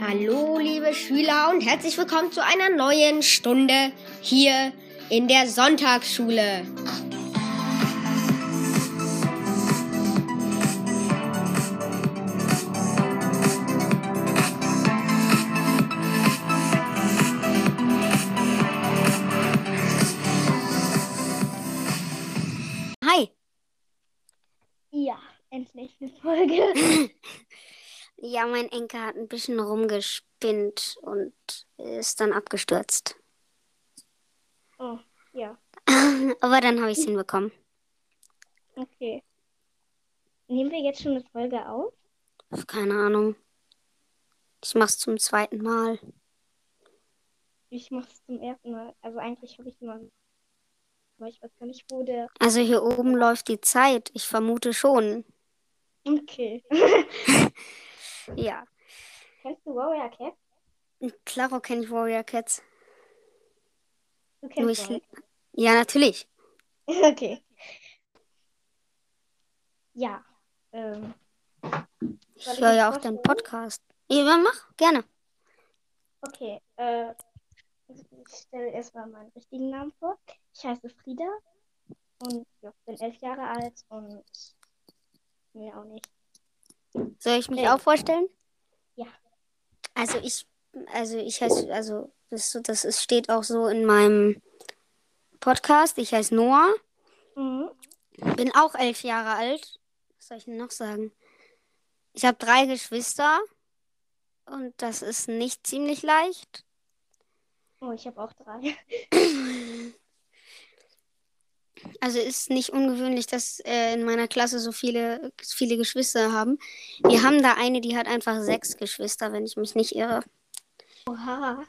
Hallo, liebe Schüler und herzlich willkommen zu einer neuen Stunde hier in der Sonntagsschule. Hi. Ja, endlich eine Folge. Ja, mein Enkel hat ein bisschen rumgespinnt und ist dann abgestürzt. Oh, ja, Aber dann habe ich es hinbekommen. okay. Nehmen wir jetzt schon eine Folge auf? Keine Ahnung. Ich mach's zum zweiten Mal. Ich mache es zum ersten Mal. Also eigentlich habe ich immer. Aber ich weiß gar nicht, wo der. Also hier oben läuft die Zeit. Ich vermute schon. Okay. Ja. Kennst du Warrior Cat? Klaro kenne ich Warrior Cats. Du kennst ich, Warrior ja, natürlich. Okay. Ja. Ähm, Ich ich höre ja auch deinen? Podcast. Ja, mach, gerne. okay. Äh, ich stelle erstmal meinen richtigen Namen vor. Ich heiße Frieda und ja, bin elf Jahre alt und mehr auch nicht. Soll ich mich Äh, auch vorstellen? Ja. Also ich, also ich heiße, also das, das ist, steht auch so in meinem Podcast. Ich heiße Noah, Mhm. bin auch elf Jahre alt. Was soll ich denn noch sagen? Ich habe drei Geschwister und das ist nicht ziemlich leicht. Oh, ich habe auch drei. Also ist nicht ungewöhnlich, dass äh, in meiner Klasse so viele, viele Geschwister haben. Wir haben da eine, die hat einfach sechs Geschwister, wenn ich mich nicht irre. Oha.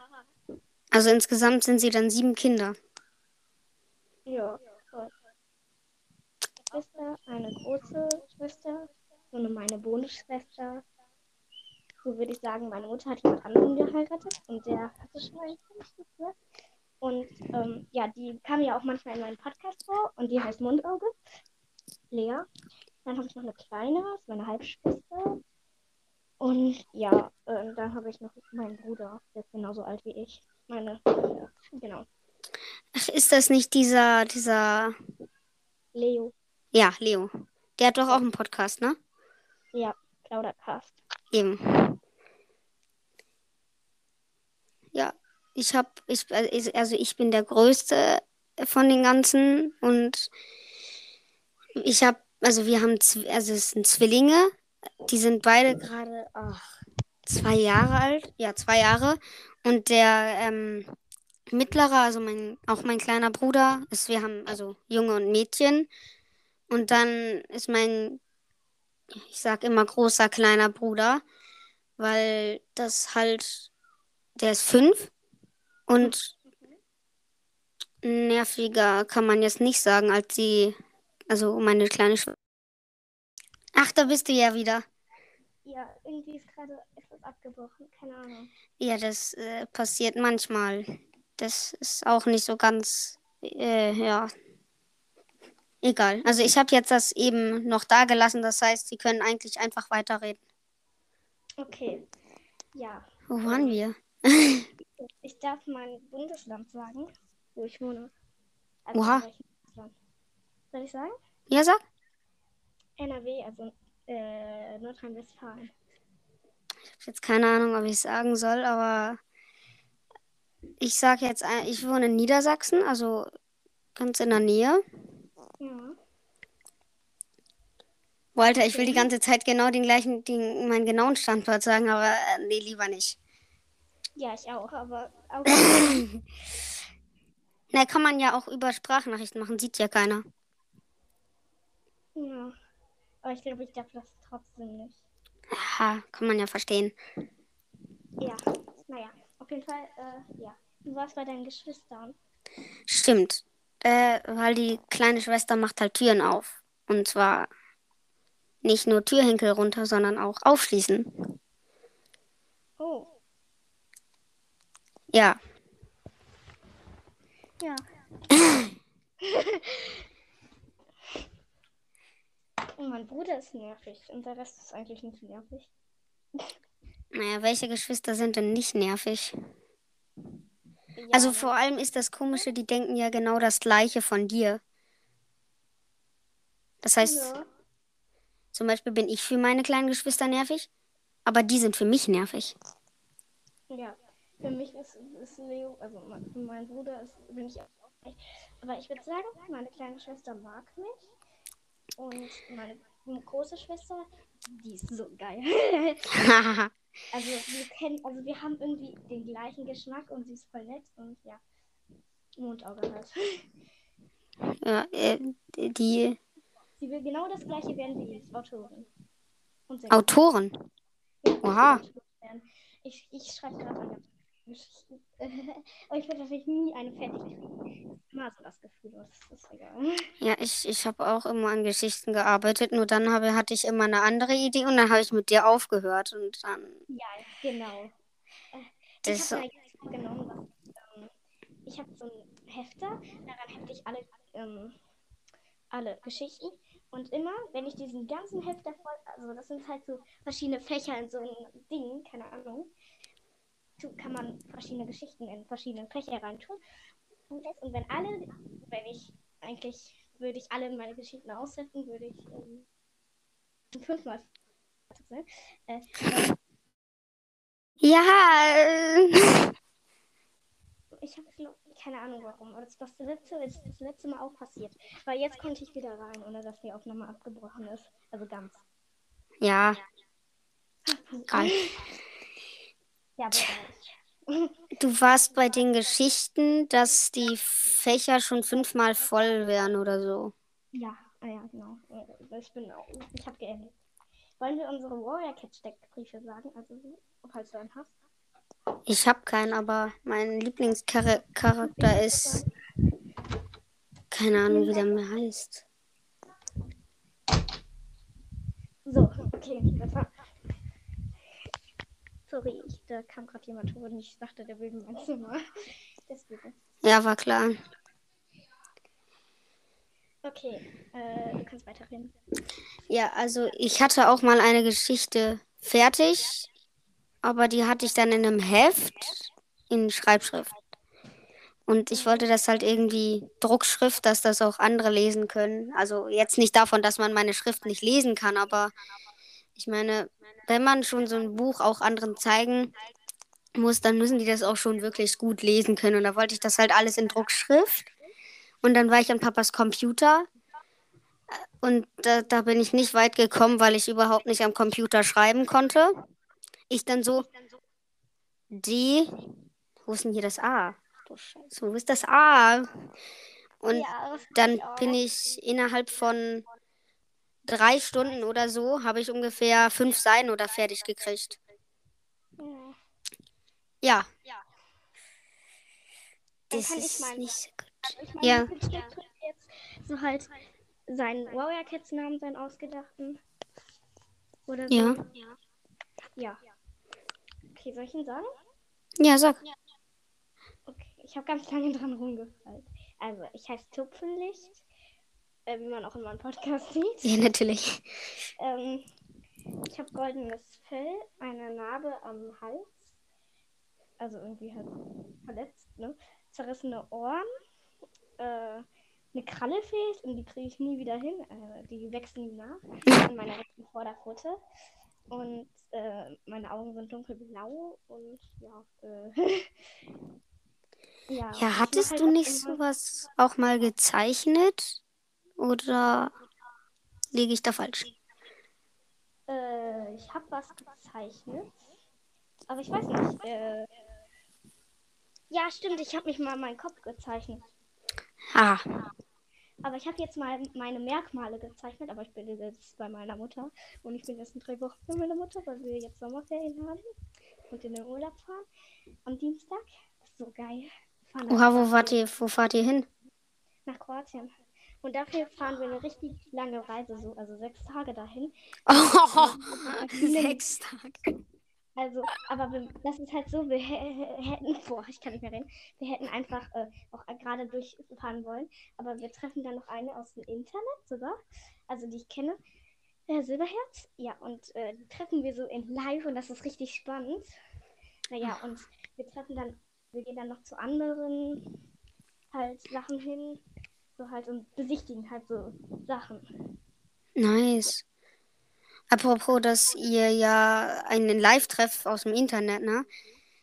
Also insgesamt sind sie dann sieben Kinder. Ja. Schwester, eine große Schwester und meine Bonusschwester. So würde ich sagen, meine Mutter hat jemand anderen geheiratet und der hatte schon eine Schwester. Und ähm, ja, die kam ja auch manchmal in meinem Podcast vor und die heißt Mundauge. Lea. Dann habe ich noch eine kleine, das ist meine Halbschwester. Und ja, äh, dann habe ich noch meinen Bruder, der ist genauso alt wie ich. Meine, ja, genau. Ach, ist das nicht dieser, dieser, Leo. ja, Leo. Der hat doch auch einen Podcast, ne? Ja, Plaudercast. Eben. Ja, ich habe, ich, also ich bin der Größte von den ganzen und ich habe, also wir haben, also es sind Zwillinge, die sind beide gerade zwei Jahre alt, ja zwei Jahre. Und der ähm, mittlere, also mein, auch mein kleiner Bruder, ist, wir haben also Junge und Mädchen. Und dann ist mein, ich sag immer großer kleiner Bruder, weil das halt, der ist fünf und nerviger kann man jetzt nicht sagen als die, also meine kleine Schwester. Ach, da bist du ja wieder. Ja, irgendwie ist gerade etwas abgebrochen. Keine Ahnung. Ja, das äh, passiert manchmal. Das ist auch nicht so ganz, äh, ja. Egal. Also ich habe jetzt das eben noch da gelassen. Das heißt, Sie können eigentlich einfach weiterreden. Okay. Ja. Wo waren wir? Ich darf mein Bundesland sagen, wo ich wohne. Also Oha. Soll ich sagen? Ja, sag. NRW, also äh, Nordrhein-Westfalen. Ich habe jetzt keine Ahnung, ob ich sagen soll, aber ich sage jetzt, ein- ich wohne in Niedersachsen, also ganz in der Nähe. Ja. Walter, ich will die ganze Zeit genau den gleichen, den, meinen genauen Standort sagen, aber äh, nee, lieber nicht. Ja, ich auch, aber auch. Na, kann man ja auch über Sprachnachrichten machen, sieht ja keiner. ja. Aber ich glaube, ich darf das trotzdem nicht. Ha, kann man ja verstehen. Ja. Naja, auf jeden Fall, äh, ja. Du warst bei deinen Geschwistern. Stimmt. Äh, weil die kleine Schwester macht halt Türen auf. Und zwar nicht nur Türhenkel runter, sondern auch aufschließen. Oh. Ja. Ja. Und mein Bruder ist nervig und der Rest ist eigentlich nicht nervig. Naja, welche Geschwister sind denn nicht nervig? Ja, Also vor allem ist das Komische, die denken ja genau das Gleiche von dir. Das heißt, ja. zum Beispiel bin ich für meine kleinen Geschwister nervig, aber die sind für mich nervig. Ja, für mich ist, ist Leo, also mein, für meinen Bruder ist, bin ich auch nicht. Aber ich würde sagen, meine kleine Schwester mag mich. Und meine große Schwester, die ist so geil. also wir kennen, also wir haben irgendwie den gleichen Geschmack und sie ist voll nett und ja. Mondauge halt. ja, äh, die Sie will genau das gleiche werden wie ich, Autorin. Autoren. Ja, Oha. Autorin. Ich, ich schreibe gerade eine Geschichten. Aber ich werde natürlich nie eine fertig kriegen. Immer so das Gefühl, das ist egal. Ja, ich, ich habe auch immer an Geschichten gearbeitet, nur dann habe, hatte ich immer eine andere Idee und dann habe ich mit dir aufgehört und dann. Ja, genau. Äh, Das ich so- habe vorgenommen, was, ähm, ich habe so ein Hefter, daran hefte ich alle, ähm, alle Geschichten. Und immer, wenn ich diesen ganzen Hefter voll, also das sind halt so verschiedene Fächer in so einem Ding, keine Ahnung, kann man verschiedene Geschichten in verschiedene Fächer reintun. Und wenn alle, wenn ich eigentlich, würde ich alle meine Geschichten aussetzen, würde ich ähm, fünfmal sein. Äh, Ja, Ich habe keine Ahnung warum, aber das, das, letzte, ist das letzte Mal auch passiert. Weil jetzt konnte ich wieder rein, ohne dass die Aufnahme abgebrochen ist. Also ganz. ja, geil. Ja, aber Du warst bei den Geschichten, dass die Fächer schon fünfmal voll wären oder so. ja, ah ja, genau. Ich bin auch, ich habe geendet. Wollen wir unsere Warrior Cat Steckbriefe sagen? Also, falls du einen hast. Ich habe keinen, aber mein Lieblingscharakter ist. Keine Ahnung, wie der mir heißt. So, okay, das war. Sorry, ich, da kam gerade jemand hoch und ich dachte, der will in mein Zimmer. Deswegen. Ja, war klar. Okay, äh, du kannst weiterreden. Ja, also ich hatte auch mal eine Geschichte fertig, aber die hatte ich dann in einem Heft in Schreibschrift. Und ich wollte das halt irgendwie Druckschrift, dass das auch andere lesen können. Also jetzt nicht davon, dass man meine Schrift nicht lesen kann, aber ich meine, wenn man schon so ein Buch auch anderen zeigen muss, dann müssen die das auch schon wirklich gut lesen können. Und da wollte ich das halt alles in Druckschrift. Und dann war ich an Papas Computer. Und da, da bin ich nicht weit gekommen, weil ich überhaupt nicht am Computer schreiben konnte. Ich dann so, D, wo ist denn hier das A? Du Scheiße, wo ist das A? Und Ja, dann bin ich innerhalb von drei Stunden oder so, habe ich ungefähr fünf Seiten oder fertig gekriegt. Ja. Ja, das kann ich ist meinen nicht so gut. Also ich meine, Ja. ich jetzt so halt seinen Warrior Cats Namen, seinen ausgedachten. Oder so. Ja. Ja. Okay, soll ich ihn sagen? Ja, sag. Okay, ich habe ganz lange dran rumgefallen. Also, ich heiße Tupfenlicht, äh, wie man auch in meinem Podcast sieht. Ja, natürlich. Ähm, ich habe goldenes Fell, eine Narbe am Hals. Also irgendwie halt verletzt, ne? Zerrissene Ohren. Äh, eine Kralle fehlt und die kriege ich nie wieder hin. Äh, die nie nach. An meiner rechten Vorderpfote. Und äh, meine Augen sind dunkelblau und ja. Äh, ja, Ja, hattest halt du nicht sowas auch mal gezeichnet? Oder liege ich da falsch? Äh, ich habe was gezeichnet. Aber ich weiß nicht. Äh, ja, stimmt, ich habe mich mal meinen Kopf gezeichnet. Ah, Aber ich habe jetzt mal meine Merkmale gezeichnet, aber ich bin jetzt bei meiner Mutter. Und ich bin jetzt in drei Wochen bei meiner Mutter, weil wir jetzt Sommerferien haben und in den Urlaub fahren. Am Dienstag. Das ist so geil. Oha, wo wart ihr, wo fahrt ihr hin? nach Kroatien. Und dafür fahren wir eine richtig lange Reise, so, also sechs Tage dahin. Oh, Sechs Tage. Also, aber wir, das ist halt so, wir hä- hätten, boah, ich kann nicht mehr reden, wir hätten einfach äh, auch gerade durchfahren wollen, aber wir treffen dann noch eine aus dem Internet sogar, also die ich kenne. Äh, Silberherz? Ja, und äh, die treffen wir so in live und das ist richtig spannend. Naja, und wir treffen dann, wir gehen dann noch zu anderen halt Sachen hin. So halt und besichtigen halt so Sachen. Nice. Apropos, dass ihr ja einen Live-Treff aus dem Internet, ne?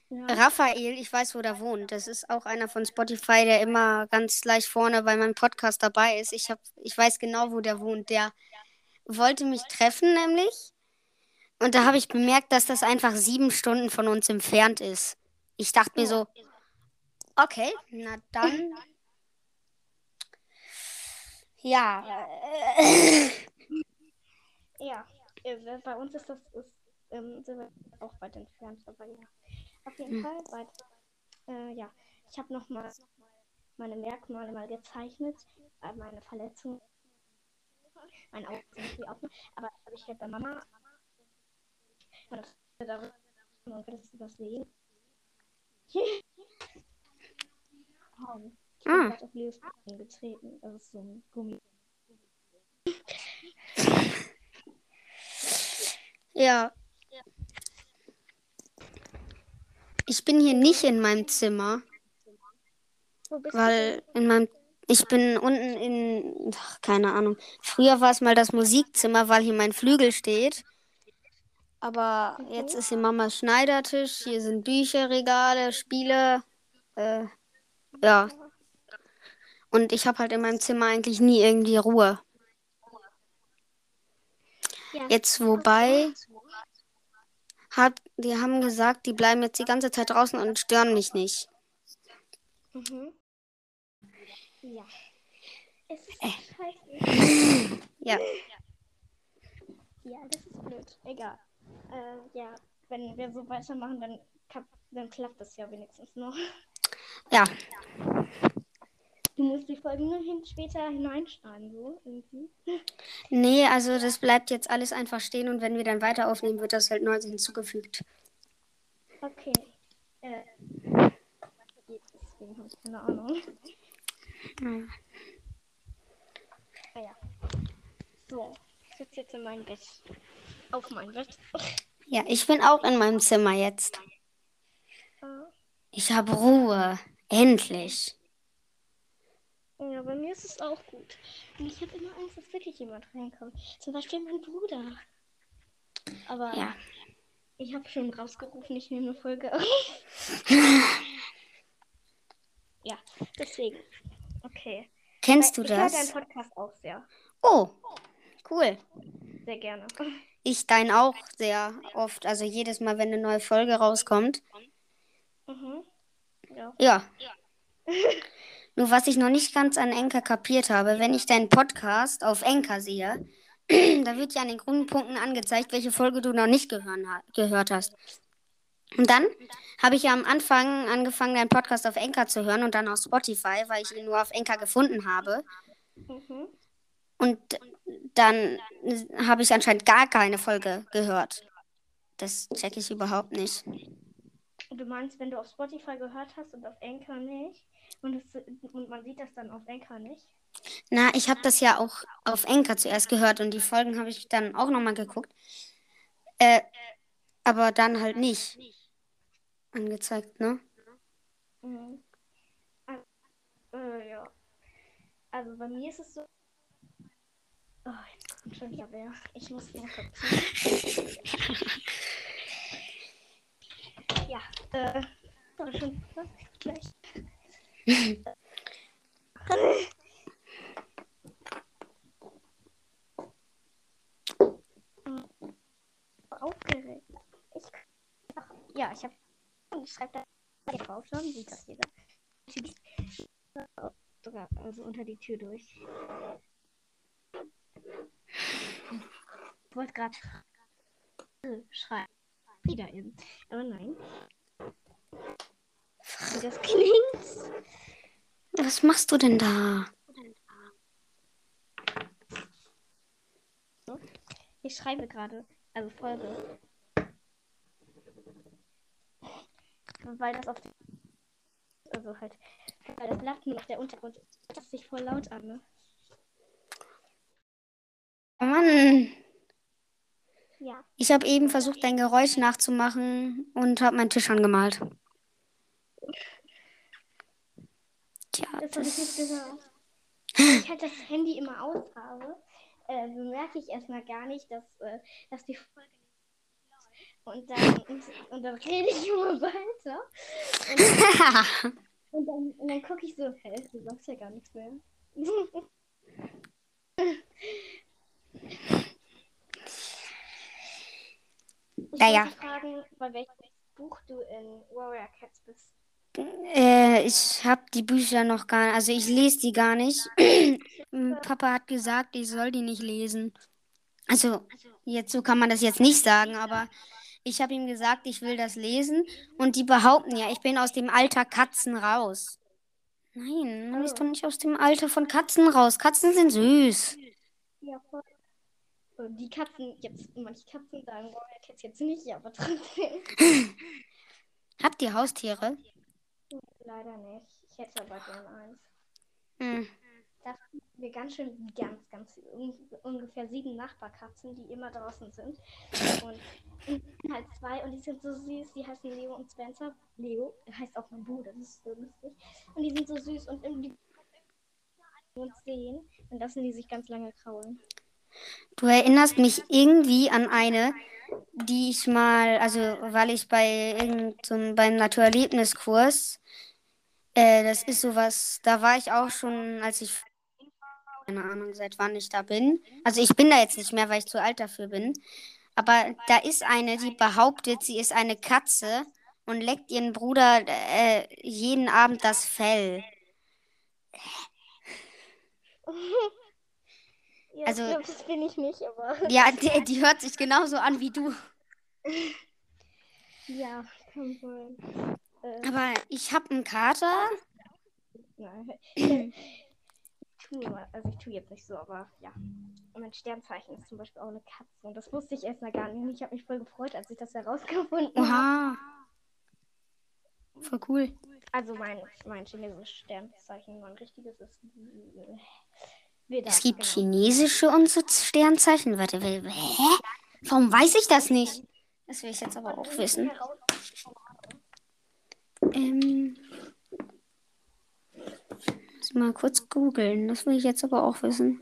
Ja. Raphael, ich weiß, wo der wohnt. Das ist auch einer von Spotify, der immer ganz leicht vorne bei meinem Podcast dabei ist. Ich, hab, ich weiß genau, wo der wohnt. Der wollte mich treffen, nämlich. Und da habe ich bemerkt, dass das einfach sieben Stunden von uns entfernt ist. Ich dachte mir so, okay, na dann. Ja. äh, Ja, äh, bei uns ist das ist, ähm, sind wir auch weit entfernt, aber ja. Auf jeden Hm. Fall weit. Äh, ja, ich habe noch mal meine Merkmale mal gezeichnet, äh, meine Verletzungen, auch noch, aber das habe ich halt bei Mama. Und das darüber und würdest du das sehen? oh, ich bin Ah. gerade auf Leos Boden getreten. Das ist so ein Gummi. Ja. Ich bin hier nicht in meinem Zimmer, weil in meinem ich bin unten in ach, keine Ahnung. Früher war es mal das Musikzimmer, weil hier mein Flügel steht. Aber jetzt ist hier Mamas Schneidertisch, hier sind Bücherregale, Spiele. Äh, ja. Und ich habe halt in meinem Zimmer eigentlich nie irgendwie Ruhe. Ja. Jetzt wobei hat, die haben gesagt, die bleiben jetzt die ganze Zeit draußen und stören mich nicht. Mhm. Ja. Es ist scheiße. Ja. Ja, das ist blöd. Egal. Äh, ja, wenn wir so weitermachen, dann, dann klappt das ja wenigstens noch. Ja. Du musst die Folgen nur hin später hineinschneiden, so irgendwie. Nee, also das bleibt jetzt alles einfach stehen und wenn wir dann weiter aufnehmen, wird das halt neu hinzugefügt. Okay. Äh. Deswegen habe ich keine Ahnung. Naja. Ah ja. So, ich sitze jetzt in meinem Bett. Auf mein Bett. Ja, ich bin auch in meinem Zimmer jetzt. Äh, Ich habe Ruhe. Endlich. Ja, bei mir ist es auch gut. Und ich habe immer Angst, dass wirklich jemand reinkommt. Zum Beispiel mein Bruder. Aber Ja. ich habe schon rausgerufen, ich nehme eine Folge auf. ja, deswegen. Okay. Kennst du ich höre deinen das? Podcast auch sehr. Oh, cool. Sehr gerne. Ich deinen auch sehr oft. Also jedes Mal, wenn eine neue Folge rauskommt. Mhm. Ja. Ja. Nur was ich noch nicht ganz an Enker kapiert habe, wenn ich deinen Podcast auf Enker sehe, da wird ja an den grünen Punkten angezeigt, welche Folge du noch nicht gehört hast. Und dann habe ich ja am Anfang angefangen, deinen Podcast auf Enker zu hören und dann auf Spotify, weil ich ihn nur auf Enker gefunden habe. Mhm. Und dann habe ich anscheinend gar keine Folge gehört. Das checke ich überhaupt nicht. Du meinst, wenn du auf Spotify gehört hast und auf Anchor nicht? Und, es, und man sieht das dann auf Anchor nicht? Na, ich habe das ja auch auf Enker zuerst gehört und die Folgen habe ich dann auch nochmal geguckt. Äh, aber dann halt nicht angezeigt, ne? Mhm. Also, äh, ja. Also bei mir ist es so. Oh, jetzt kommt schon wieder wer. Ich muss verziehen. ja, äh. Schon was? Gleich. Aufgeregt. Ach, ja, ich habe. Ich schreibe da Frau schon, sieht das jeder. Sogar, also unter die Tür durch. Ich wollte gerade schreiben. Wieder eben. Aber nein. Wie das klingt. Was machst du denn da? Ich schreibe gerade. Also Folge. Weil das auf. Also halt. Weil das nur auf der Untergrund. Das sich voll laut an, ne? Oh Mann. Ja. Ich habe eben versucht, dein Geräusch nachzumachen und habe meinen Tisch angemalt. Tja, Das habe ich nicht das. gehört. Wenn ich halt das Handy immer aus habe, äh, bemerke ich erstmal gar nicht, dass, äh, dass die Folge. Und dann, und, und dann rede ich immer weiter. Und, und dann, und dann gucke ich so, hä, du sagst ja gar nichts mehr. Ich Naja. wollte fragen, bei welchem Buch du in Warrior Cats bist. Äh, ich habe die Bücher noch gar nicht, also ich lese die gar nicht. Papa hat gesagt, ich soll die nicht lesen. Also, jetzt so kann man das jetzt nicht sagen, aber ich habe ihm gesagt, ich will das lesen und die behaupten ja, ich bin aus dem Alter Katzen raus. Nein, man ist doch nicht aus dem Alter von Katzen raus. Katzen sind süß. Ja, voll. Die Katzen, jetzt, manche Katzen sagen Warrior Cats jetzt nicht, aber trotzdem. Habt ihr Haustiere? Leider nicht. Ich hätte aber gern eins. Hm. Da haben wir ganz schön, ganz, ganz un ungefähr sieben Nachbarkatzen, die immer draußen sind. Und halt zwei und die sind so süß. Die heißen Leo und Spencer. Leo heißt auch mein Bruder, das ist so lustig. Und die sind so süß und irgendwie uns sehen, dann lassen die sich ganz lange kraulen. Du erinnerst mich irgendwie an eine, die ich mal, also weil ich bei irgendeinem beim Naturerlebniskurs, äh, das ist sowas, da war ich auch schon, als ich keine Ahnung, seit wann ich da bin. Also ich bin da jetzt nicht mehr, weil ich zu alt dafür bin. Aber da ist eine, die behauptet, sie ist eine Katze und leckt ihren Bruder äh, jeden Abend das Fell. Ja, Also- ich glaube, das bin ich nicht, aber. Ja, die, die hört sich genauso an wie du. Ja, kann wohl. Äh, Aber ich habe einen Kater. nein. ich tue mal, also ich tue jetzt nicht so, aber ja. Und mein Sternzeichen ist zum Beispiel auch eine Katze. Und das wusste ich erst mal gar nicht. Ich habe mich voll gefreut, als ich das herausgefunden habe. Voll cool. Also mein, mein chinesisches Sternzeichen, mein richtiges ist äh. Es gibt genau. chinesische und so Sternzeichen. Warte, hä? Warum weiß ich das nicht? Das will ich jetzt aber auch wissen. Ähm, muss mal kurz googeln. Das will ich jetzt aber auch wissen.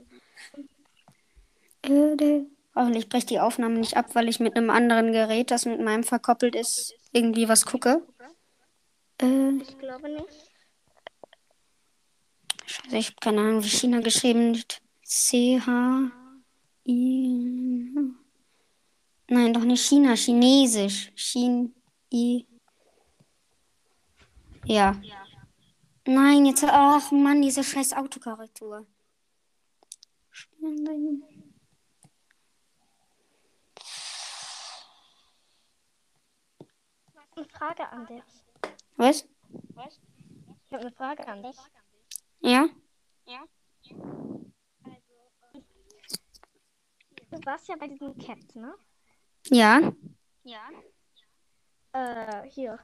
Hoffentlich bricht die Aufnahme nicht ab, weil ich mit einem anderen Gerät, das mit meinem verkoppelt ist, irgendwie was gucke. Äh, Ich glaube nicht. Scheiße, ich habe keine Ahnung, wie China geschrieben wird. C-H-I. Nein, doch nicht China, Chinesisch. Chin. I. Ja. Nein, jetzt. Ach Mann, diese scheiß Autokorrektur. Eine Frage an dich. Was? Ich habe eine Frage an dich. Ja? Du warst ja bei diesem Cat, ne? Ja. Äh, hier.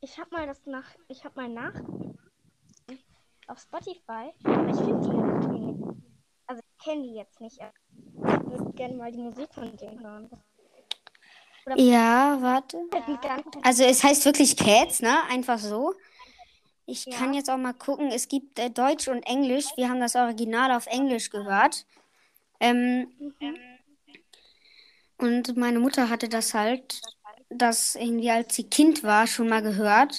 Ich habe mal das nach. Ich habe mal nach. Auf Spotify. Aber ich finde die nicht. Also ich kenne die jetzt nicht. Ich würde gerne mal die Musik von denen hören. Ja, warte. Ganze Also es heißt wirklich Cats, ne? Einfach so. Ich Ja. kann jetzt auch mal gucken. Es gibt äh, Deutsch und Englisch. Wir haben das Original auf Englisch gehört. Ähm, und meine Mutter hatte das halt, das irgendwie als sie Kind war, schon mal gehört.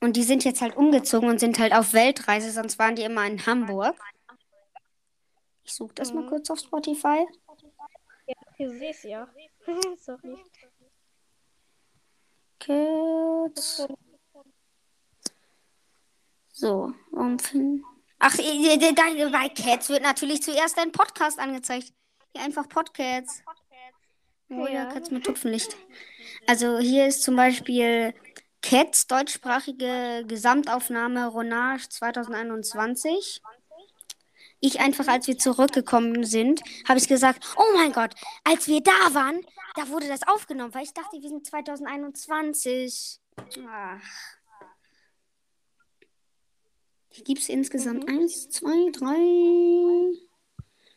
Und die sind jetzt halt umgezogen und sind halt auf Weltreise, sonst waren die immer in Hamburg. Ich suche das mal kurz auf Spotify. Ja, du siehst ja. Sorry. Cats. So, warum finden. Ach, bei Cats wird natürlich zuerst ein Podcast angezeigt. Hier einfach Podcasts. Oh ja, Ja. Cats mit Tupfenlicht. Also hier ist zum Beispiel Cats, deutschsprachige Gesamtaufnahme Ronage 2021. Ich einfach, als wir zurückgekommen sind, habe ich gesagt, oh mein Gott, als wir da waren, da wurde das aufgenommen, weil ich dachte, wir sind 2021. Ach. Hier gibt es insgesamt eins, zwei, drei,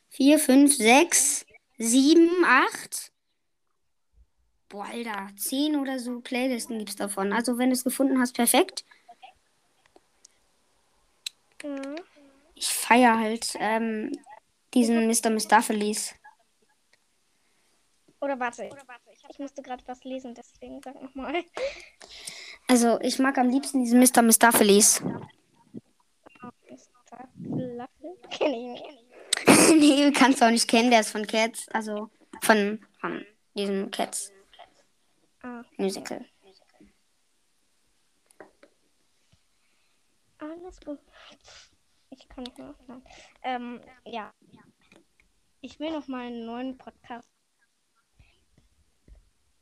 vier, fünf, sechs, sieben, acht, boah, Alter, 10 oder so Playlisten gibt's davon. Also wenn du es gefunden hast, perfekt. Mhm. Ich feier halt ähm, diesen Mr. Mistopheles. Oder warte, ich musste gerade was lesen, deswegen sag nochmal. Also ich mag am liebsten diesen Mr. Mistopheles. Kenn ich nicht. nee, kannst du auch nicht kennen, der ist von Cats, also von, von diesem Cats Ah, Musical. alles gut. Ich kann nicht mehr aufhören. Ähm, ja. Ich will noch mal einen neuen Podcast.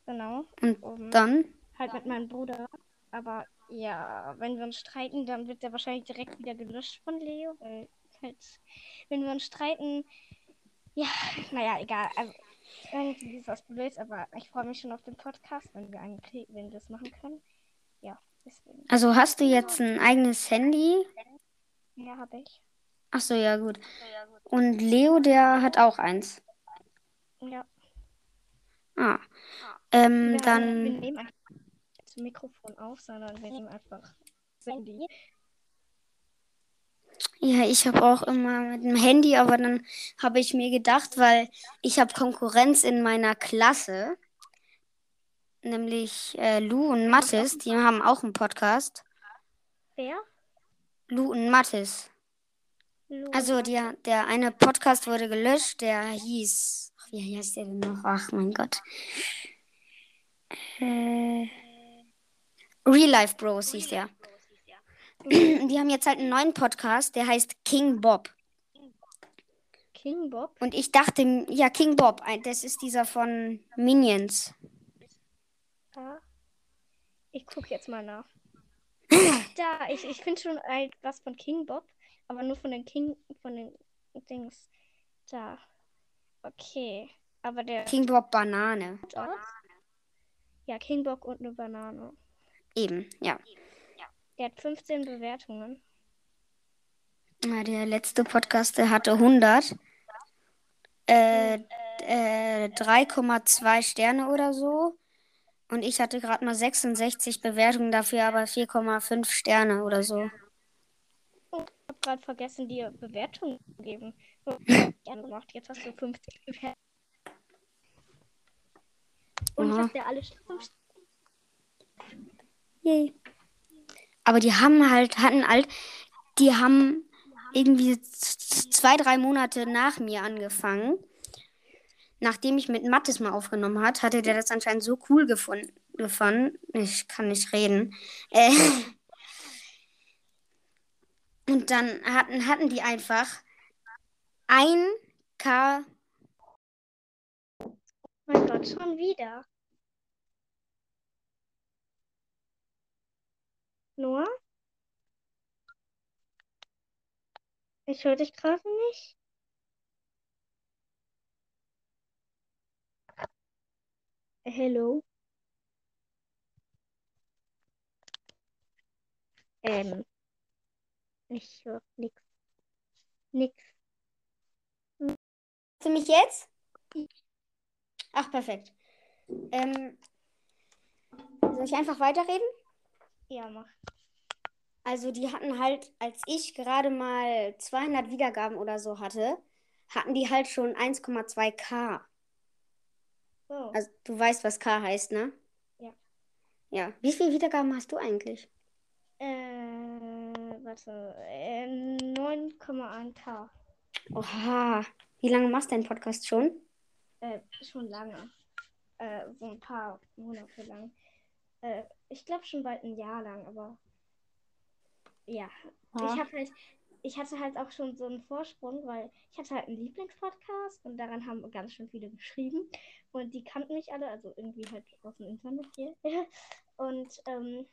Genau. Und Um, dann, halt mit meinem Bruder. Aber ja, wenn wir uns streiten, dann wird der wahrscheinlich direkt wieder gelöscht von Leo. Weil halt, wenn wir uns streiten, ja, naja, egal. Also, irgendwie ist das blöd, aber ich freue mich schon auf den Podcast, wenn wir einen kriegen, wenn wir das machen können. Ja, deswegen. also hast du jetzt ein eigenes Handy? Ja, habe ich. Ach so, ja gut. Und Leo, der hat auch eins. Ja. Ah. Ähm, Wir, wir dann, nehmen einfach das Mikrofon auf, sondern wir nehmen einfach das Handy. Ja, ich habe auch immer mit dem Handy, aber dann habe ich mir gedacht, weil ich habe Konkurrenz in meiner Klasse, nämlich äh, Lou und Mathis, die haben auch einen Podcast. Wer? Lou und Mathis. Lu Also der, der eine Podcast wurde gelöscht, der hieß. Ach, wie heißt der denn noch? Ach mein Gott. Äh, Real Life Bros hieß der. Die haben jetzt halt einen neuen Podcast, der heißt King Bob. King Bob? Und ich dachte, ja, King Bob, das ist dieser von Minions. Ja. Ich gucke jetzt mal nach. Ach, da, ich, ich finde schon ein, was von King Bob, aber nur von den King, von den Dings. Da. Okay. Aber der King Bob Banane. aus. Ja, King Bob und eine Banane. Eben, ja. Der hat 15 Bewertungen. Ja, Der letzte Podcast, der hatte 100. Äh, äh, 3,2 Sterne oder so. Und ich hatte gerade mal 66 Bewertungen dafür, aber 4,5 Sterne oder so. Ich habe gerade vergessen, dir Bewertungen zu geben. Gerne gemacht. Jetzt hast du 50 Bewertungen. Und ich habe dir alle 5 Yay. Aber die haben halt, hatten halt, die haben irgendwie zwei, drei Monate nach mir angefangen. Nachdem ich mit Mathis mal aufgenommen hat, hatte der das anscheinend so cool gefunden. Ich kann nicht reden. Äh, und dann hatten, hatten die einfach ein K. Mein Gott, schon wieder. Noah? Ich höre dich gerade nicht. Hello? Ähm, ich höre nix. Nix. Hörst du mich jetzt? Ach, perfekt. Ähm, soll ich einfach weiterreden? Ja, mach. Also die hatten halt, als ich gerade mal 200 Wiedergaben oder so hatte, hatten die halt schon 1,2K. So. Also du weißt, was K heißt, ne? Ja. Ja. Wie viele Wiedergaben hast du eigentlich? Äh, warte. Äh, 9,1k. Oha. Wie lange machst du deinen Podcast schon? Äh, schon lange. Äh, so ein paar Monate lang. Äh, ich glaube schon bald ein Jahr lang, aber ja. Ja. Ich habe halt, ich hatte halt auch schon so einen Vorsprung, weil ich hatte halt einen Lieblingspodcast und daran haben ganz schön viele geschrieben. Und die kannten mich alle, also irgendwie halt aus dem Internet hier. Und ähm,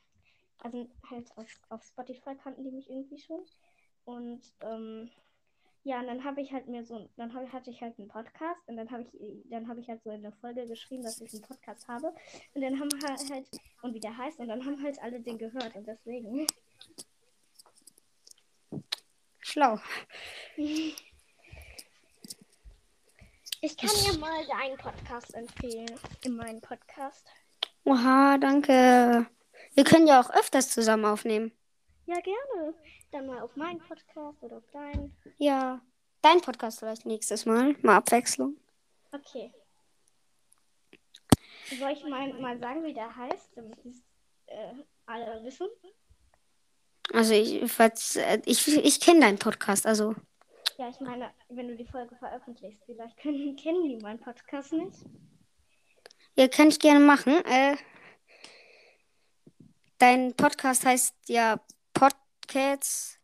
also halt auf, auf Spotify kannten die mich irgendwie schon. Und ähm, ja, und dann habe ich halt mir so, dann hab, hatte ich halt einen Podcast und dann habe ich, dann habe ich halt so in der Folge geschrieben, dass ich einen Podcast habe. Und dann haben halt, halt und wie der heißt, und dann haben halt alle den gehört und deswegen. Schlau. Ich kann ja mal deinen Podcast empfehlen. In meinem Podcast. Oha, danke. Wir können ja auch öfters zusammen aufnehmen. Ja, gerne. Dann mal auf meinen Podcast oder auf deinen. Ja. Dein Podcast vielleicht nächstes Mal. Mal Abwechslung. Okay. Soll ich mal, mal sagen, wie der heißt, damit es äh, alle wissen? Also ich, äh, ich, ich kenne deinen Podcast, also. Ja, ich meine, wenn du die Folge veröffentlichst, vielleicht können, kennen die meinen Podcast nicht. Ja, kann ich gerne machen. Äh, dein Podcast heißt ja Podcats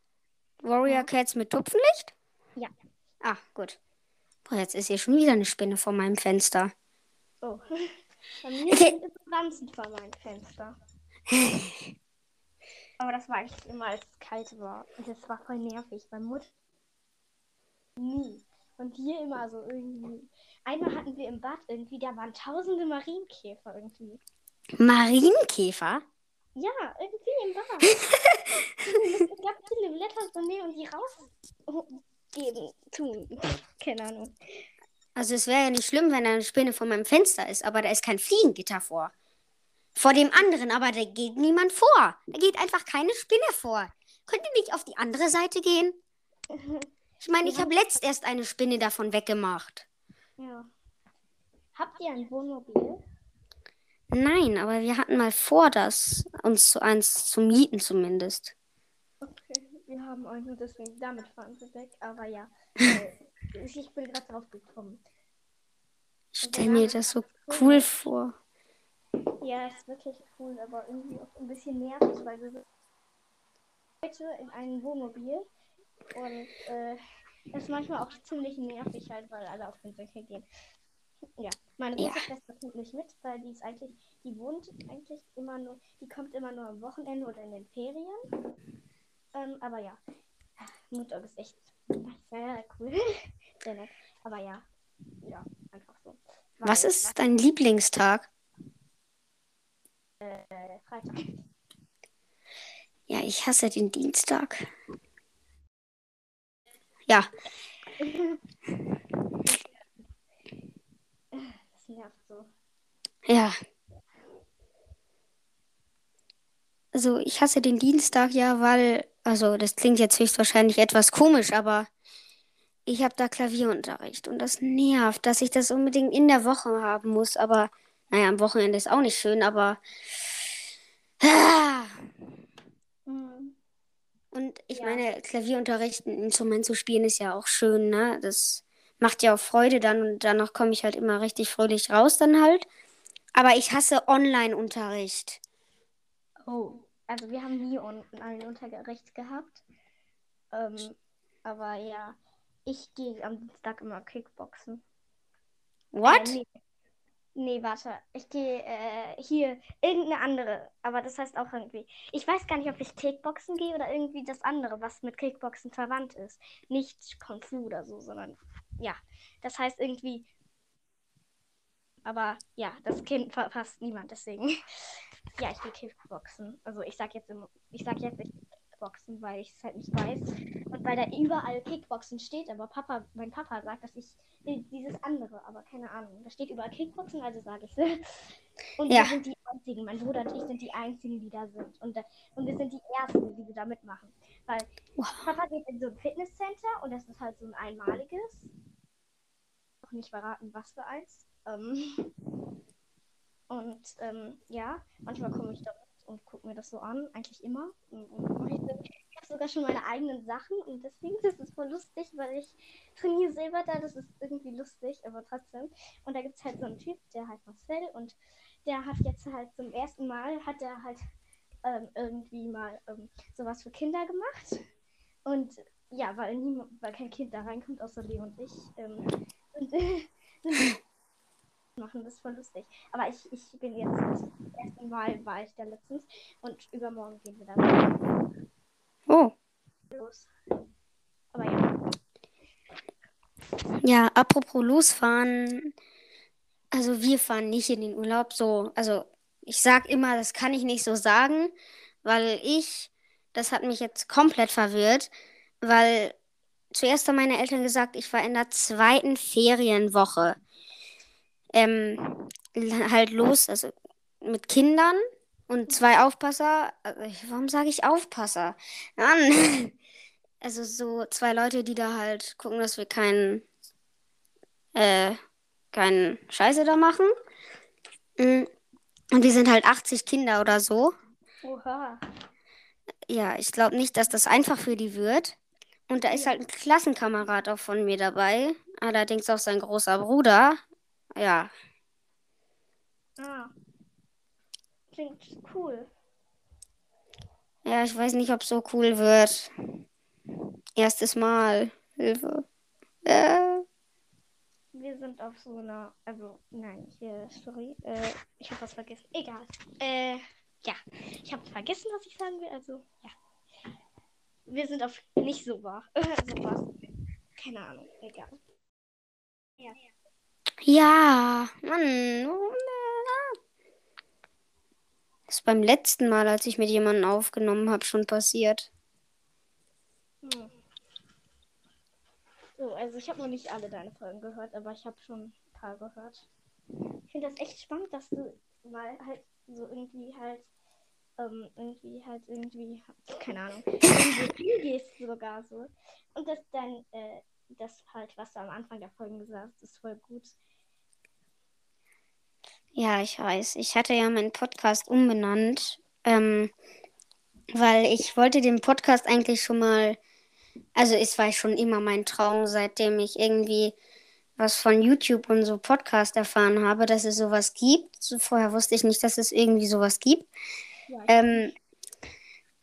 Warrior Ja. Cats mit Tupfenlicht? Ja. Ah, gut. Boah, jetzt ist hier schon wieder eine Spinne vor meinem Fenster. Oh. Bei mir Okay. Pflanzen vor meinem Fenster. Aber das war eigentlich immer, als es kalt war. Und das war voll nervig. Bei Mutter nie. Und hier immer so irgendwie. Einmal hatten wir im Bad irgendwie, da waren tausende Marienkäfer irgendwie. Marienkäfer? Ja, irgendwie im Bad. es gab viele Blätter so nehmen und die rausgeben tun. Keine Ahnung. Also es wäre ja nicht schlimm, wenn da eine Spinne vor meinem Fenster ist, aber da ist kein Fliegengitter vor. Vor dem anderen, aber da geht niemand vor. Da geht einfach keine Spinne vor. Könnt ihr nicht auf die andere Seite gehen? Ich meine, ich habe letzt erst eine Spinne davon weggemacht. Ja. Habt ihr ein Wohnmobil? Nein, aber wir hatten mal vor, das uns zu eins zu mieten zumindest. Okay, wir haben einen und deswegen damit fahren wir weg. Aber ja, äh, ich ich bin gerade drauf gekommen. Ich stelle mir das so cool vor. Ja, ist wirklich cool, aber irgendwie auch ein bisschen nervig, weil wir sind heute in einem Wohnmobil und äh, das ist manchmal auch ziemlich nervig halt, weil alle auf den Senkel gehen. Ja, meine große Ja. Schwester kommt nicht mit, weil die ist eigentlich, die wohnt eigentlich immer nur, die kommt immer nur am Wochenende oder in den Ferien. Ähm, aber ja, Mutter ist echt sehr cool. sehr nett. Aber ja, ja, einfach so. Was Weil- ist dein Lieblingstag? Äh, Freitag. Ja, ich hasse den Dienstag. Ja, Das nervt so. ja. Also ich hasse den Dienstag ja, weil, also das klingt jetzt höchstwahrscheinlich etwas komisch, aber ich habe da Klavierunterricht und das nervt, dass ich das unbedingt in der Woche haben muss. Aber naja, am Wochenende ist auch nicht schön, aber ah, Mhm. Und ich Ja. meine, Klavierunterricht, ein Instrument zu spielen, ist ja auch schön, ne? Das macht ja auch Freude dann und danach komme ich halt immer richtig fröhlich raus dann halt. Aber ich hasse Online-Unterricht. Oh, also wir haben nie un einen Unterricht gehabt. Ähm, aber ja, ich gehe am Dienstag immer Kickboxen. What? Äh, nee. Nee, warte. Ich gehe äh, hier irgendeine andere. Aber das heißt auch irgendwie. Ich weiß gar nicht, ob ich Kickboxen gehe oder irgendwie das andere, was mit Kickboxen verwandt ist. Nicht Kung Fu oder so, sondern ja. Das heißt irgendwie. Aber ja, das kennt fa- fast niemand, deswegen. Ja, ich gehe Kickboxen. Also ich sag jetzt im, ich sag jetzt Kickboxen, weil ich es halt nicht weiß. Und weil da überall Kickboxen steht, aber Papa, mein Papa sagt, dass ich die- dieses andere, aber keine Ahnung. Da steht überall Kickboxen, also sage ich Und Ja. wir sind die einzigen, mein Bruder und ich sind die einzigen, die da sind. Und, und wir sind die ersten, die da mitmachen. Weil Wow. Papa geht in so ein Fitnesscenter und das ist halt so ein einmaliges. Auch nicht verraten, was für eins. Ähm, und ähm, ja, manchmal komme ich da und gucke mir das so an, eigentlich immer. Und, und ich ich habe sogar schon meine eigenen Sachen und deswegen ist es voll lustig, weil ich trainiere selber da, das ist irgendwie lustig, aber trotzdem. Und da gibt es halt so einen Typ, der heißt Marcel und der hat jetzt halt zum ersten Mal, hat er halt ähm, irgendwie mal ähm, sowas für Kinder gemacht. Und ja, weil, niemand, weil kein Kind da reinkommt, außer Leo und ich. Ähm, und, machen das voll lustig. Aber ich, ich bin jetzt das erste Mal war ich da letztens und übermorgen gehen wir dann Oh. los. Aber ja. Ja, apropos losfahren. Also wir fahren nicht in den Urlaub so. Also ich sag immer, das kann ich nicht so sagen, weil ich, das hat mich jetzt komplett verwirrt, weil zuerst haben meine Eltern gesagt, ich war in der zweiten Ferienwoche. Ähm, halt los, also mit Kindern und zwei Aufpasser. Also, warum sage ich Aufpasser? Mann. Also so zwei Leute, die da halt gucken, dass wir keinen, äh, keinen Scheiße da machen. Mm. Und wir sind halt 80 Kinder oder so. Oha. Ja, ich glaube nicht, dass das einfach für die wird. Und da ist halt ein Klassenkamerad auch von mir dabei. Allerdings auch sein großer Bruder. Ja. Ah. Klingt cool. Ja, ich weiß nicht, ob so cool wird. Erstes Mal. Hilfe. Äh. Wir sind auf so einer, also nein, hier, sorry, äh, ich habe was vergessen. Egal. Äh, ja, ich habe vergessen, was ich sagen will. Also ja, wir sind auf nicht so wahr, so was. Keine Ahnung, egal. Ja. Ja, Mann. Das ist beim letzten Mal, als ich mit jemandem aufgenommen habe, schon passiert. Hm. So, also ich habe noch nicht alle deine Folgen gehört, aber ich habe schon ein paar gehört. Ich finde das echt spannend, dass du mal halt so irgendwie halt ähm, irgendwie halt irgendwie, keine Ahnung, irgendwie hingehst sogar so. Und dass dann, äh, das halt, was du am Anfang der Folgen gesagt hast, ist voll gut. Ja, ich weiß. Ich hatte ja meinen Podcast umbenannt, ähm, weil ich wollte den Podcast eigentlich schon mal, also es war schon immer mein Traum, seitdem ich irgendwie was von YouTube und so Podcast erfahren habe, dass es sowas gibt. Vorher wusste ich nicht, dass es irgendwie sowas gibt. Ja, ähm,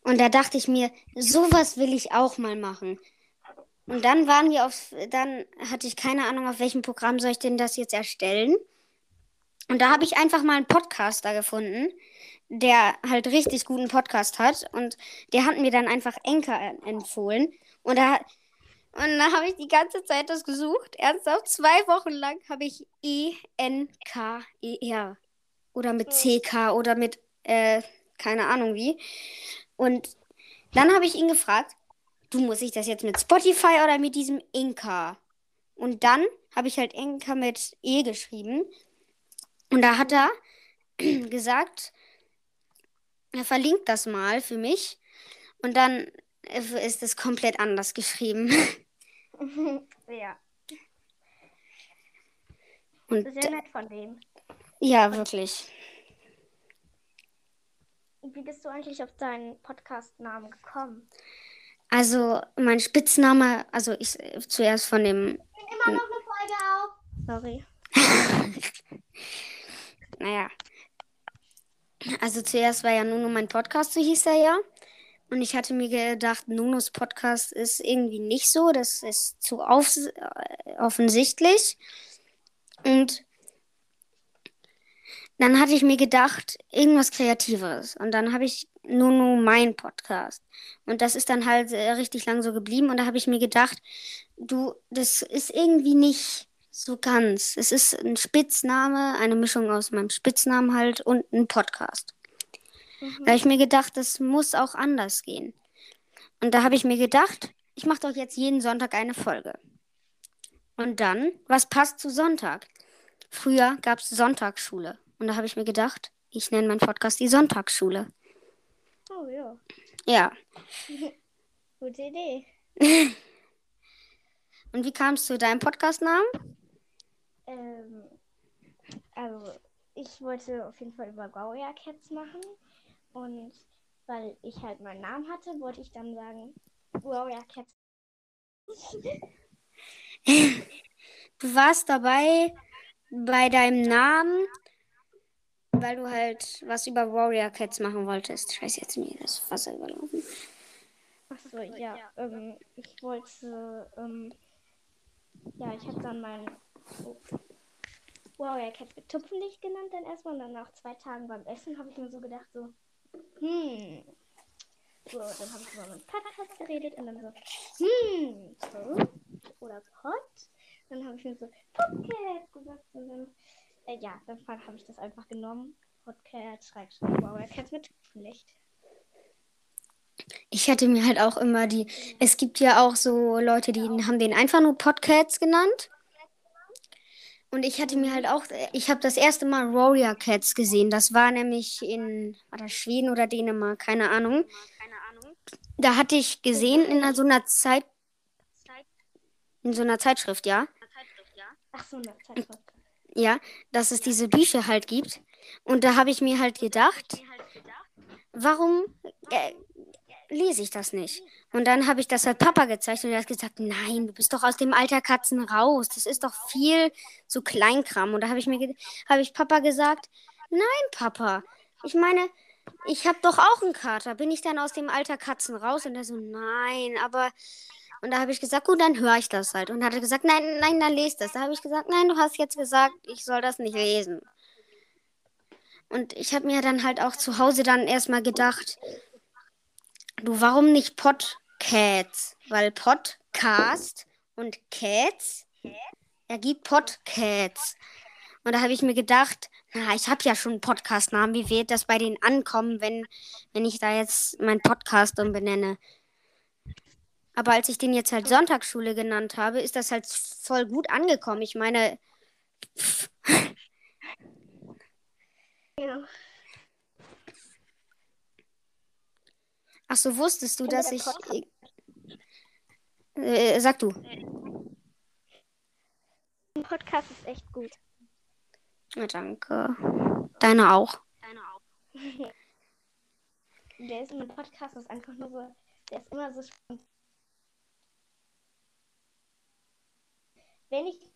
und da dachte ich mir, sowas will ich auch mal machen. Und dann waren wir auf, dann hatte ich keine Ahnung, auf welchem Programm soll ich denn das jetzt erstellen. Und da habe ich einfach mal einen Podcaster gefunden, der halt richtig guten Podcast hat. Und der hat mir dann einfach Enker empfohlen. Und da, und da habe ich die ganze Zeit das gesucht. Ernsthaft, zwei Wochen lang habe ich E-N-K-E-R. Oder mit C-K oder mit, äh, keine Ahnung wie. Und dann habe ich ihn gefragt, du muss ich das jetzt mit Spotify oder mit diesem Inka? Und dann habe ich halt Inka mit E geschrieben. Und da hat er gesagt, er verlinkt das mal für mich. Und dann ist es komplett anders geschrieben. ja. Und Sehr nett von dem. Ja, wirklich. Wie bist du eigentlich auf deinen Podcast-Namen gekommen? Also, mein Spitzname, also ich zuerst von dem. Ich bin immer noch eine Folge auf. Sorry. naja. Also zuerst war ja Nuno mein Podcast, so hieß er ja. Und ich hatte mir gedacht, Nunos Podcast ist irgendwie nicht so, das ist zu auf, äh, offensichtlich. Und dann hatte ich mir gedacht, irgendwas Kreativeres. Und dann habe ich Nuno mein Podcast. Und das ist dann halt äh, richtig lang so geblieben. Und da habe ich mir gedacht, du, das ist irgendwie nicht so ganz. Es ist ein Spitzname, eine Mischung aus meinem Spitznamen halt und ein Podcast. Mhm. Da habe ich mir gedacht, das muss auch anders gehen. Und da habe ich mir gedacht, ich mache doch jetzt jeden Sonntag eine Folge. Und dann, was passt zu Sonntag? Früher gab es Sonntagsschule. Und da habe ich mir gedacht, ich nenne meinen Podcast die Sonntagsschule. Oh ja. Ja. Gute Idee. Und wie kam es zu deinem Podcastnamen? Ähm, also, ich wollte auf jeden Fall über Warrior Cats machen. Und weil ich halt meinen Namen hatte, wollte ich dann sagen Warrior Cats. du warst dabei bei deinem Namen, weil du halt was über Warrior Cats machen wolltest. Scheiße, jetzt mir das Wasser überlaufen. Achso, ja. Ähm, ich wollte, ähm, ja, ich habe dann mein oh, Warrior Cat mit Tupfenlicht genannt dann erstmal und dann nach zwei Tagen beim Essen habe ich mir so gedacht, so, hm. So, dann habe ich über meinen Podcast geredet und dann so, hm, so. Oder Pot. Dann habe ich mir so Podcast gesagt und dann, äh, ja, dann habe ich das einfach genommen. Podcast, schreibt Warrior Cat mit Tupfenlicht. Ich hatte mir halt auch immer die. Es gibt ja auch so Leute, die haben den einfach nur Podcasts genannt. Und ich hatte mir halt auch, ich habe das erste Mal Warrior Cats gesehen. Das war nämlich in, war das Schweden oder Dänemark, keine Ahnung. Da hatte ich gesehen in so einer Zeit, in so einer Zeitschrift, ja. Ach so, eine Zeitschrift. Ja, dass es diese Bücher halt gibt. Und da habe ich mir halt gedacht, warum äh, lese ich das nicht? Und dann habe ich das halt Papa gezeigt und er hat gesagt, nein, du bist doch aus dem Alter Katzen raus. Das ist doch viel so Kleinkram. Und da habe ich mir habe ich Papa gesagt, nein, Papa. Ich meine, ich habe doch auch einen Kater. Bin ich dann aus dem Alter Katzen raus? Und er so, nein, aber und da habe ich gesagt, gut, dann höre ich das halt. Und hat er gesagt, nein, nein, dann lest das. Da habe ich gesagt, nein, du hast jetzt gesagt, ich soll das nicht lesen. Und ich habe mir dann halt auch zu Hause dann erstmal gedacht, du, warum nicht Podcasts? Weil Podcast und Cats ergibt Podcasts. Und da habe ich mir gedacht, na, ich habe ja schon einen Podcast-Namen. Wie wird das bei denen ankommen, wenn, wenn ich da jetzt meinen Podcast umbenenne? Aber als ich den jetzt halt Sonntagsschule genannt habe, ist das halt voll gut angekommen. Ich meine. Ja. Ach so, wusstest du, dass ich. Äh, sag du. Ein Podcast ist echt gut. Ja, danke. Deine auch. Deine auch. der ist ein Podcast, ist einfach nur so. Der ist immer so spannend. wenn ich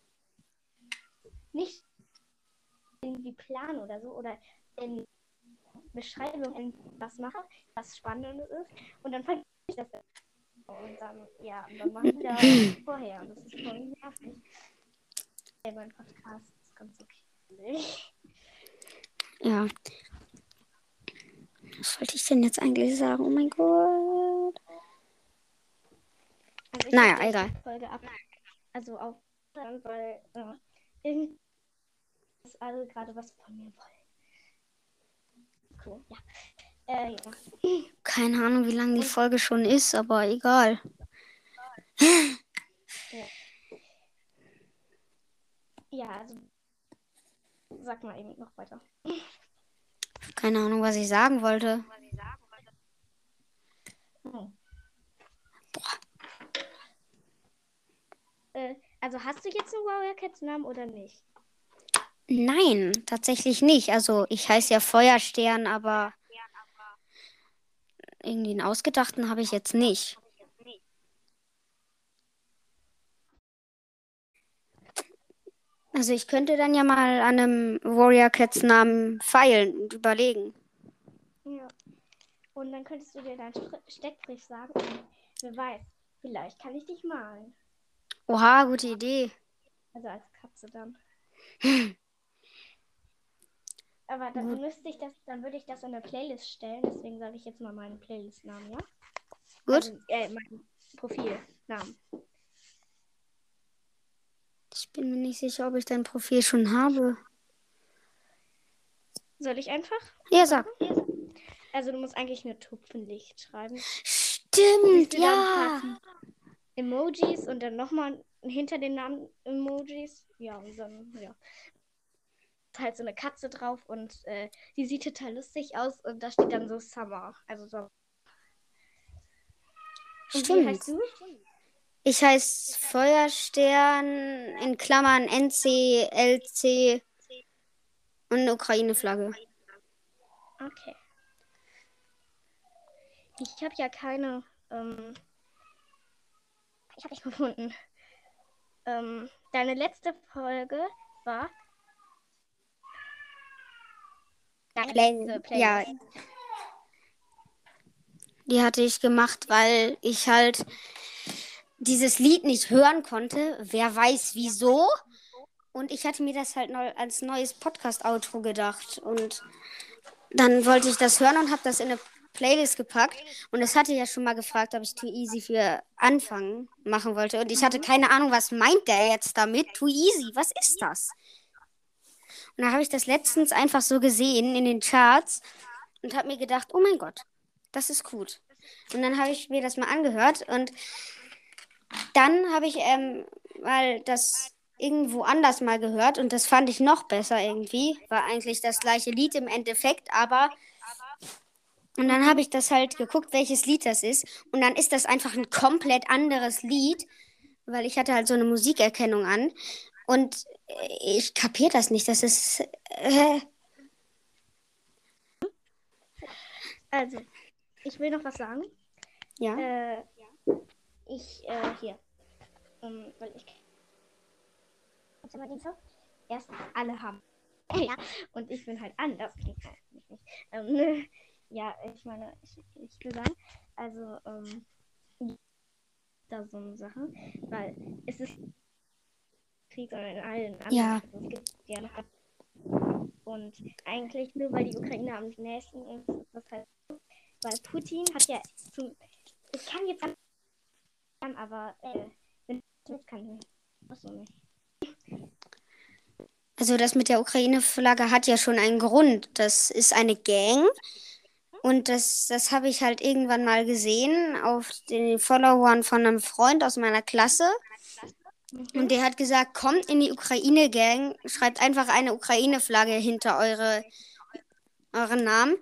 nicht irgendwie plan oder so oder in Beschreibung was mache, was Spannendes ist, und dann fange ich das und dann, ja, und dann mache ich da vorher und das ist voll nervig. Hey, mein Podcast ist ganz okay. Ja. Was wollte ich denn jetzt eigentlich sagen? Oh mein Gott. Also naja, egal. Folge ab. Also auf weil äh, irgendwie ist alle gerade was von mir wollen. Cool, ja. Äh, ja. Keine Ahnung, wie lange die Folge schon ist, aber egal. Ja. ja, also sag mal eben noch weiter. Keine Ahnung, was ich sagen wollte. Hm. Boah. Äh, also hast du jetzt einen Warrior Cats Namen oder nicht? Nein, tatsächlich nicht. Also ich heiße ja Feuerstern, aber irgendwie einen ausgedachten habe ich jetzt nicht. Also ich könnte dann ja mal an einem Warrior Cats Namen feilen und überlegen. Ja. Und dann könntest du dir deinen Steckbrief sagen. wer weiß, vielleicht kann ich dich malen. Oha, gute Idee. Also als Katze dann. Aber dann müsste ich das, dann würde ich das in eine Playlist stellen. Deswegen sage ich jetzt mal meinen Playlist-Namen, ja? Gut. Also, äh, meinen Profilnamen. Ich bin mir nicht sicher, ob ich dein Profil schon habe. Soll ich einfach? Ja, sag. Also du musst eigentlich eine Tupfenlicht schreiben. Stimmt, ja. Emojis und dann nochmal hinter den Namen Emojis. Ja, und dann, ja. Halt so eine Katze drauf und äh, die sieht total lustig aus und da steht dann so Summer. Also so. Und Stimmt. wie heißt du? Ich heiße Feuerstern in Klammern NC, LC und eine Ukraine-Flagge. Okay. Ich habe ja keine ähm, ich habe dich gefunden. Ähm, deine letzte Folge war. Letzte Ja. Die hatte ich gemacht, weil ich halt dieses Lied nicht hören konnte. Wer weiß wieso. Und ich hatte mir das halt als neues Podcast-Outro gedacht. Und dann wollte ich das hören und habe das in eine Playlist gepackt und es hatte ja schon mal gefragt, ob ich Too Easy für Anfang machen wollte. Und ich hatte mhm. keine Ahnung, was meint der jetzt damit? Too Easy, was ist das? Und da habe ich das letztens einfach so gesehen in den Charts und habe mir gedacht, oh mein Gott, das ist gut. Und dann habe ich mir das mal angehört und dann habe ich ähm, mal das irgendwo anders mal gehört und das fand ich noch besser irgendwie. War eigentlich das gleiche Lied im Endeffekt, aber. Und dann habe ich das halt geguckt, welches Lied das ist. Und dann ist das einfach ein komplett anderes Lied, weil ich hatte halt so eine Musikerkennung an. Und ich kapiere das nicht. Das ist. Äh, Also, ich will noch was sagen. ja. Äh, ich, äh, hier. Ähm, weil ich. Erstens, alle haben. Ja, und ich bin halt anders. Ähm, ja, ich meine, ich, ich will sagen, also, ähm, da so eine Sache, weil es ist Krieg, sondern in allen anderen. Ja. Also es gibt ja noch und eigentlich nur weil die Ukraine am nächsten ist, ist das halt so. Weil Putin hat ja zum. Ich kann jetzt an, aber äh, wenn ich kann so nicht. Also das mit der Ukraine-Flagge hat ja schon einen Grund. Das ist eine Gang. Und das, das habe ich halt irgendwann mal gesehen auf den Followern von einem Freund aus meiner Klasse. Und der hat gesagt, kommt in die Ukraine-Gang, schreibt einfach eine Ukraine-Flagge hinter eure, euren Namen.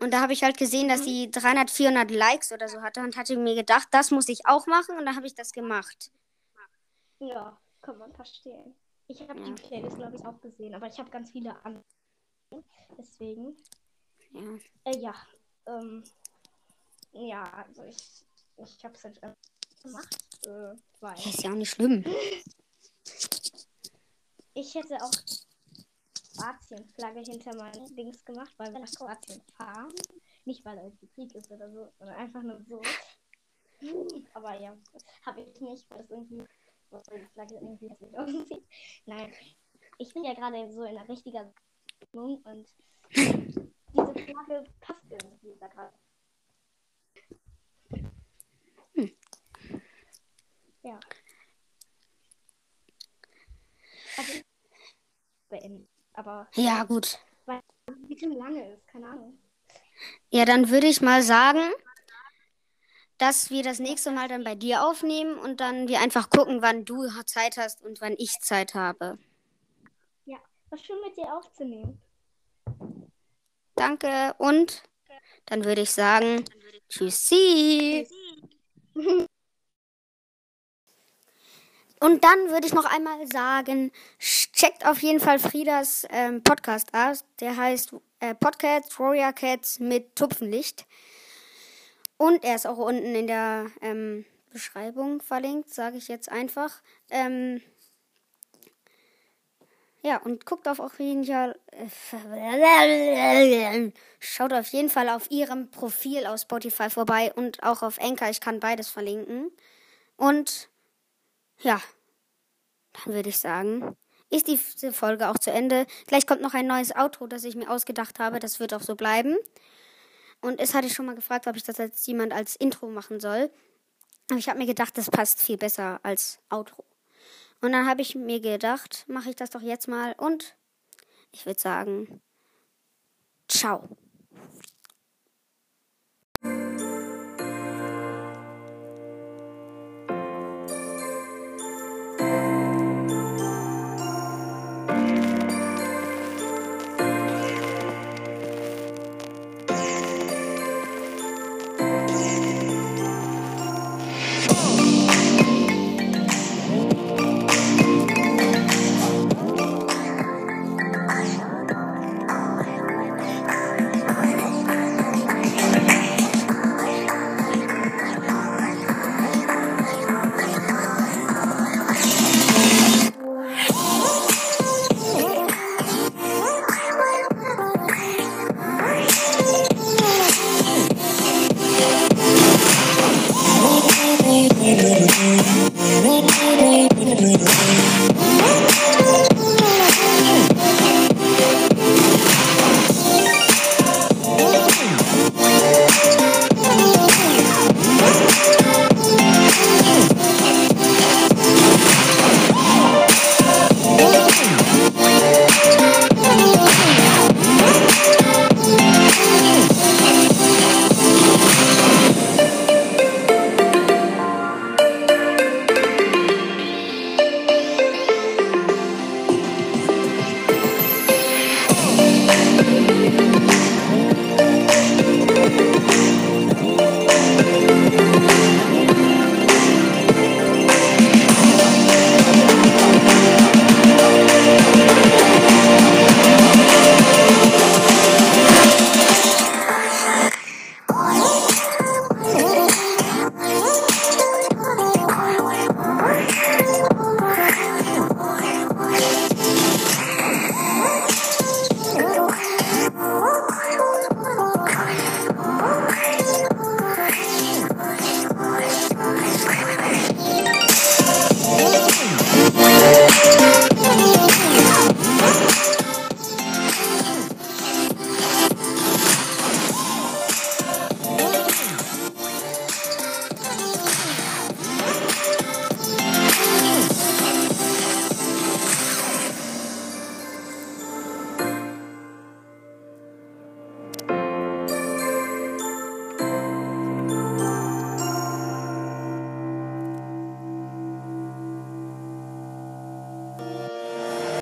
Und da habe ich halt gesehen, dass sie 300, 400 Likes oder so hatte und hatte mir gedacht, das muss ich auch machen. Und da habe ich das gemacht. Ja, kann man verstehen. Ich habe Ja. die Playlist, glaube ich, auch gesehen, aber ich habe ganz viele an. Deswegen. Ja. Äh, ja. Ähm, ja, also ich, ich habe es halt gemacht, äh, weil Ist ja auch nicht schlimm. ich hätte auch Kroatien-Flagge hinter meinen Dings gemacht, weil wir nach Kroatien fahren. Nicht, weil da irgendwie Krieg ist oder so, sondern einfach nur so. Aber ja, habe ich nicht, weil das irgendwie, weil die Flagge irgendwie hässlich aussieht. Nein, ich bin ja gerade so in einer richtigen Stimmung und diese Flagge passt irgendwie da gerade. Ja. Also, beenden. Aber Ja, gut. wie viel lange ist, keine Ahnung. Ja, dann würde ich mal sagen, dass wir das nächste Mal dann bei dir aufnehmen und dann wir einfach gucken, wann du Zeit hast und wann ich Zeit habe. Ja, war schön mit dir aufzunehmen. Danke und dann würde ich sagen, tschüssi. Und dann würde ich noch einmal sagen, checkt auf jeden Fall Friedas ähm, Podcast aus. Der heißt äh, Podcast Warrior Cats mit Tupfenlicht. Und er ist auch unten in der ähm, Beschreibung verlinkt, sage ich jetzt einfach. Ähm, ja, und guckt auf auf jeden Fall. Äh, schaut auf jeden Fall auf ihrem Profil auf Spotify vorbei und auch auf Anchor. Ich kann beides verlinken. Und ja, dann würde ich sagen, ist diese Folge auch zu Ende. Gleich kommt noch ein neues Outro, das ich mir ausgedacht habe. Das wird auch so bleiben. Und es hatte ich schon mal gefragt, ob ich das jetzt jemand als Intro machen soll. Aber ich habe mir gedacht, das passt viel besser als Outro. Und dann habe ich mir gedacht, mache ich das doch jetzt mal und ich würde sagen, ciao.